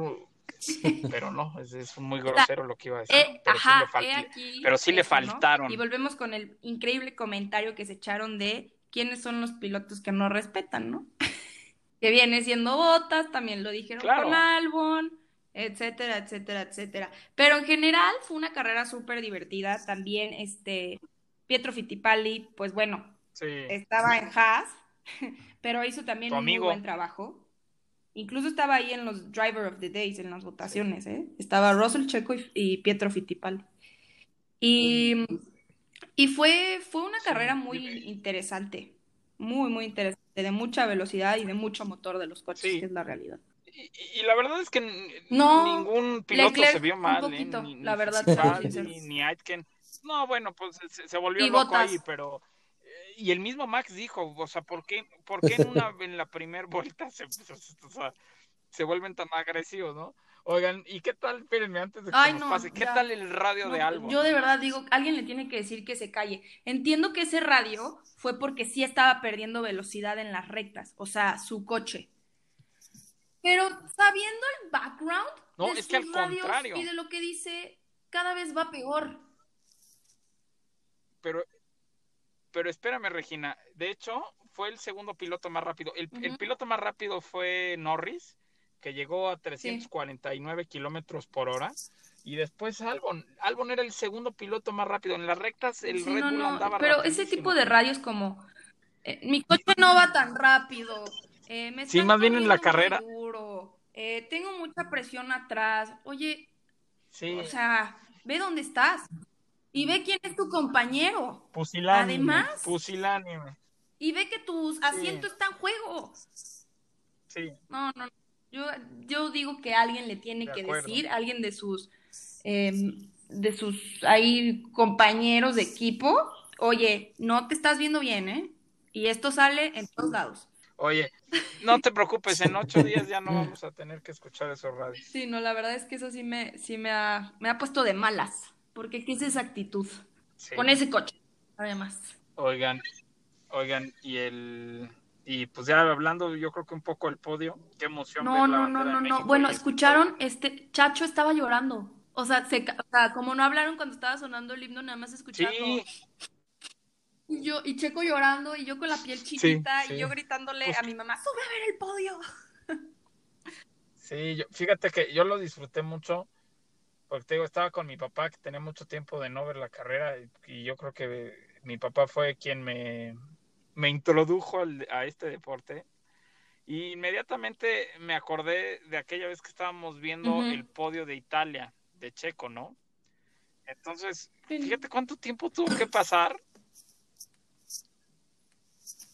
pero no, es, es muy grosero lo que iba a decir. Eh, pero sí ajá, le he aquí pero sí le faltaron. Y volvemos con el increíble comentario que se echaron de quiénes son los pilotos que no respetan, ¿no? que viene siendo Botas, también lo dijeron Claro. con Albon, etcétera, etcétera, etcétera. Pero en general fue una carrera súper divertida. También este Pietro Fittipaldi, pues bueno, Sí. estaba en Haas, pero hizo también un muy buen trabajo. Incluso estaba ahí en los Driver of the Days, en las votaciones, ¿eh? Estaba Russell Checo y, y Pietro Fittipaldi. Y, y fue, fue una carrera muy interesante, muy, muy interesante, de mucha velocidad y de mucho motor de los coches, Sí. que es la realidad. Y, y la verdad es que No, ningún piloto Leclerc se vio mal, ¿eh? poquito, Ni, la ni verdad, sinceros. ni Aitken. No, bueno, pues se, se volvió Y loco ahí, pero y el mismo Max dijo, o sea, ¿por qué, por qué en una en la primera vuelta se, o sea, se vuelven tan agresivos, no? Oigan, ¿y qué tal? Espérenme antes de que Ay, nos no, pase, ¿qué ya. tal el radio No, de Albon? Yo de verdad digo, alguien le tiene que decir que se calle. Entiendo que ese radio fue porque sí estaba perdiendo velocidad en las rectas, o sea, su coche. Pero sabiendo el background No, de es que al radios contrario. y de lo que dice, cada vez va peor. Pero, pero espérame, Regina. De hecho, fue el segundo piloto más rápido. El, piloto más rápido fue Norris, que llegó a 349 kilómetros por hora. Y después Albon. Albon era el segundo piloto más rápido. En las rectas el Sí, Red no, Bull no, andaba pero ese tipo de radios como, eh, mi coche no va tan rápido, eh, me Sí, están más bien en la carrera. eh, tengo mucha presión atrás. Oye, Sí, O sea, ve dónde estás y ve quién es tu compañero pusilánime. además- Pusilánime. y ve que tu asiento está en juego. Sí. No, no, no. Yo, yo digo que alguien le tiene De que acuerdo. decir, alguien de sus, em, de sus ahí compañeros de equipo, oye, no te estás viendo bien, ¿eh? Y esto sale en todos lados. Oye, no te preocupes, en ocho días ya no vamos a tener que escuchar esos radios. Sí, no, la verdad es que eso sí me, sí me ha, me ha puesto de malas, porque ¿qué es esa actitud? Sí. Con ese coche, además. Oigan, oigan, y el y pues ya hablando yo creo que un poco el podio, qué emoción No, ver la no, no, no, no. Bueno, escucharon, este Chacho estaba llorando. O sea, se, o sea, como no hablaron cuando estaba sonando el himno, nada más escuchando. Sí, Y yo, y Checo llorando, y yo con la piel chiquita, sí. y yo gritándole Pues- a mi mamá, sube a ver el podio. sí, yo, fíjate que yo lo disfruté mucho porque te digo, estaba con mi papá que tenía mucho tiempo de no ver la carrera y, y yo creo que mi papá fue quien me, me introdujo al- a este deporte. Y inmediatamente me acordé de aquella vez que estábamos viendo el podio de Italia, de Checo, ¿no? Entonces, fíjate cuánto tiempo tuvo que pasar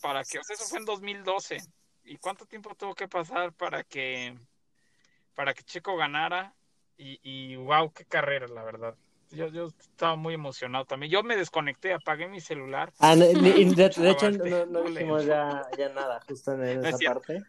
para que, o sea, eso fue en 2012. ¿Y cuánto tiempo tuvo que pasar para que para que Checo ganara? Y, y wow, qué carrera, la verdad. Yo, yo estaba muy emocionado también. Yo me desconecté, apagué mi celular. Ah, no, ni- y de, de hecho, no, no dijimos ya, ya nada justo en es esa parte.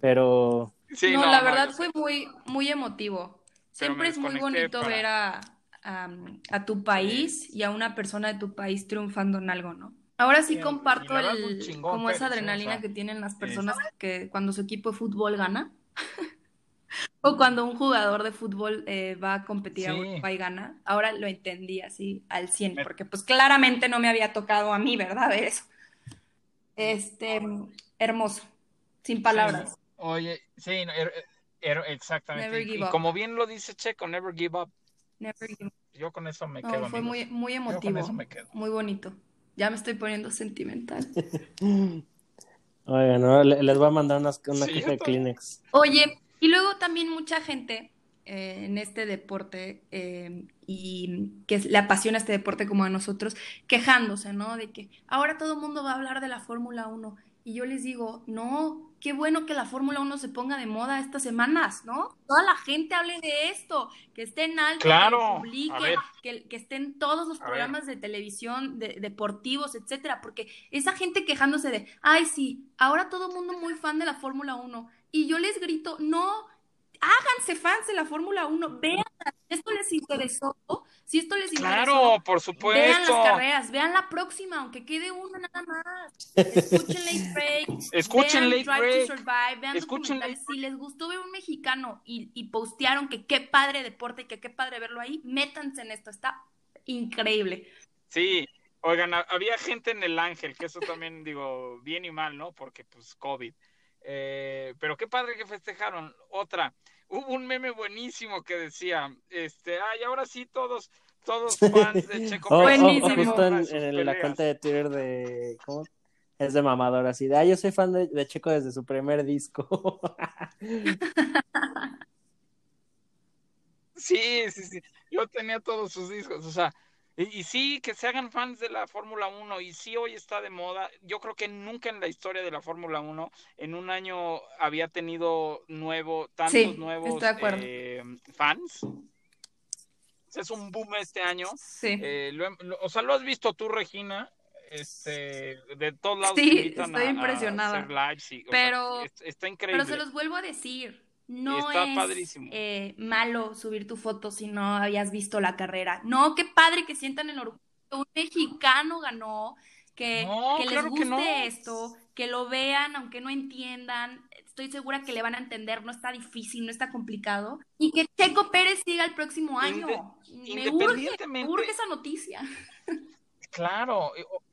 Pero Sí, no, la no, verdad fue muy, muy emotivo. Siempre es muy bonito para- ver a, a, a tu país y a una persona de tu país triunfando en algo, ¿no? Ahora sí comparto el, chingón como esa adrenalina sea, que tienen las personas que cuando su equipo de fútbol gana. O cuando un jugador de fútbol eh, va a competir a Sí. Europa y gana. Ahora lo entendí así al 100, Me- porque pues claramente no me había tocado a mí, ¿verdad? Ver eso. Este, hermoso, sin palabras. Sí, oye, sí, no, er- er- exactamente. Never Y- up. como bien lo dice Checo, never give up. Never give- Yo con eso me No, quedo, fue muy, muy Yo con emotivo, eso me quedo. muy bonito. Ya me estoy poniendo sentimental. Oigan, no, le- les voy a mandar unas, una Sí, caja de. Kleenex. Oye, y luego también mucha gente eh, en este deporte eh, y que le apasiona este deporte como a nosotros, quejándose, ¿no? De que ahora todo el mundo va a hablar de la Fórmula 1. Y yo les digo, no, qué bueno que la Fórmula 1 se ponga de moda estas semanas, ¿no? Toda la gente hable de esto, que esté en alto, que Claro, lo a publique, ver. que, que estén todos los programas de televisión, de, deportivos, etcétera, porque esa gente quejándose de, ay, sí, ahora todo el mundo muy fan de la Fórmula 1, y yo les grito, no, háganse fans de la Fórmula 1, vean, esto les interesó, si esto les interesó, Claro, por vean las supuesto. carreras, vean la próxima, aunque quede una nada más, escuchen Late Break, Escuchen vean Late Drive Break. to Survive, vean Escuchen documentales, si les gustó ver un mexicano y, y postearon que qué padre deporte y que qué padre verlo ahí, métanse en esto, está increíble. Sí, oigan, ha- había gente en el Ángel, que eso también digo, bien y mal, ¿no? Porque pues COVID. Eh, pero qué padre que festejaron. Otra, hubo un meme buenísimo que decía, este, ay, ahora sí todos, todos fans de Checo O, o- Pérez o Buenísimo. van a justo en, la cuenta de Twitter de. ¿Cómo? Es de mamador, así de. Ah, yo soy fan de, de Checo desde su primer disco. Sí, sí, sí. Yo tenía todos sus discos, o sea, y, y sí, que se hagan fans de la Fórmula 1, y sí, hoy está de moda. Yo creo que nunca en la historia de la Fórmula 1, en un año había tenido nuevo, tantos Sí, nuevos eh, fans. Es un boom este año. Sí. Eh, lo o sea, lo has visto tú, Regina, este, de todos lados Sí, estoy a- a, impresionada. hacer lives y, o sea, Pero- es- está increíble. Pero se los vuelvo a decir, no Está es padrísimo. eh, malo subir tu foto si no habías visto la carrera. No, qué padre que sientan el orgullo. Un mexicano ganó, que, No, que les claro que guste no. esto, que lo vean, aunque no entiendan. Estoy segura que le van a entender, no está difícil, no está complicado. Y que Checo Pérez siga el próximo año. Inde- Me urge, me urge esa noticia. Claro,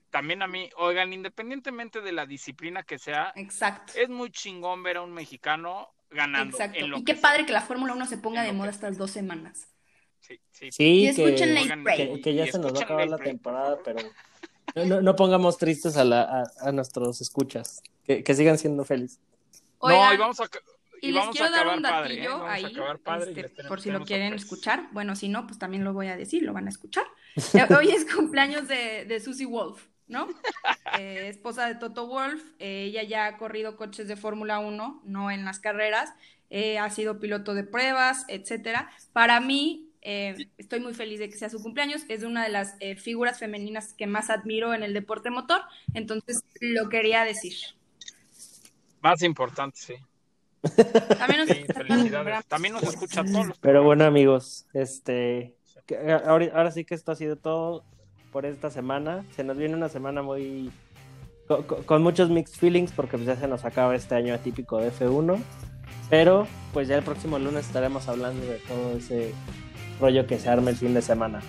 también a mí, oigan, independientemente de la disciplina que sea, Exacto. es muy chingón ver a un mexicano ganando Exacto. en lo Y que qué sea. padre que la Fórmula 1 se ponga En de moda que estas dos semanas. Sí, sí. Sí, Y que, escuchen Late Oigan, Break. que, que ya y se nos va a acabar Late la Break, temporada, por pero no, no, no pongamos tristes a, la, a, a nuestros escuchas. Que, que sigan siendo felices. No, Oigan, y vamos a, Y y les vamos a quiero dar un padre, ¿eh? datillo Vamos a ahí, padre este, tenemos- por si lo quieren escuchar. Bueno, si no, pues también lo voy a decir, lo van a escuchar. Eh, Hoy es cumpleaños de, de Susie Wolf, ¿no? Eh, esposa de Toto Wolf. Eh, ella ya ha corrido coches de Fórmula 1, no en las carreras. Eh, ha sido piloto de pruebas, etcétera. Para mí, eh, estoy muy feliz de que sea su cumpleaños. Es una de las eh, figuras femeninas que más admiro en el deporte motor. Entonces, lo quería decir. Más importante, sí. También nos Sí, felicidades. También nos escucha todos los Pero bueno, amigos, este, ahora sí que esto ha sido todo por esta semana. Se nos viene una semana muy co- co- con, muchos mixed feelings porque pues ya se nos acaba este año atípico de F1. Pero pues ya el próximo lunes estaremos hablando de todo ese rollo que se arma el fin de semana.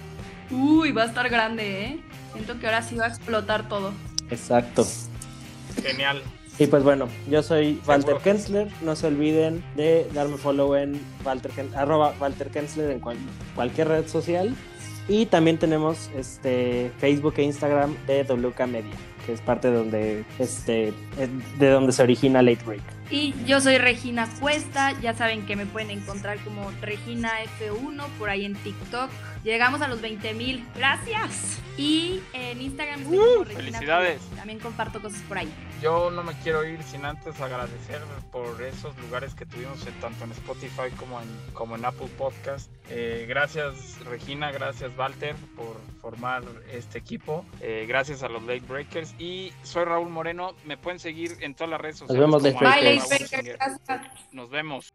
Uy, va a estar grande, ¿eh? Siento que ahora sí va a explotar todo. Exacto. Genial. Y pues bueno, yo soy Walter. Kensler. No se olviden de darme follow en Walter, arroba Walter Kensler en cual- cualquier red social. Y también tenemos este Facebook e Instagram de WK Media, que es parte de donde, este, es de donde se origina Late Break. Y yo soy Regina Cuesta, ya saben que me pueden encontrar como Regina F1 por ahí en TikTok. Llegamos a los 20 mil, gracias. Y en Instagram estoy como Regina felicidades. También comparto cosas por ahí. Yo no me quiero ir sin antes agradecer por esos lugares que tuvimos en- tanto en Spotify como en, como en Apple Podcast. Eh, gracias Regina, gracias Walter por formar este equipo. Eh, gracias a los Late Breakers. Y soy Raúl Moreno. Me pueden seguir en todas las redes sociales. vemos, como Late arroba Bye, Breakers. Late Breakers, gracias. Nos vemos.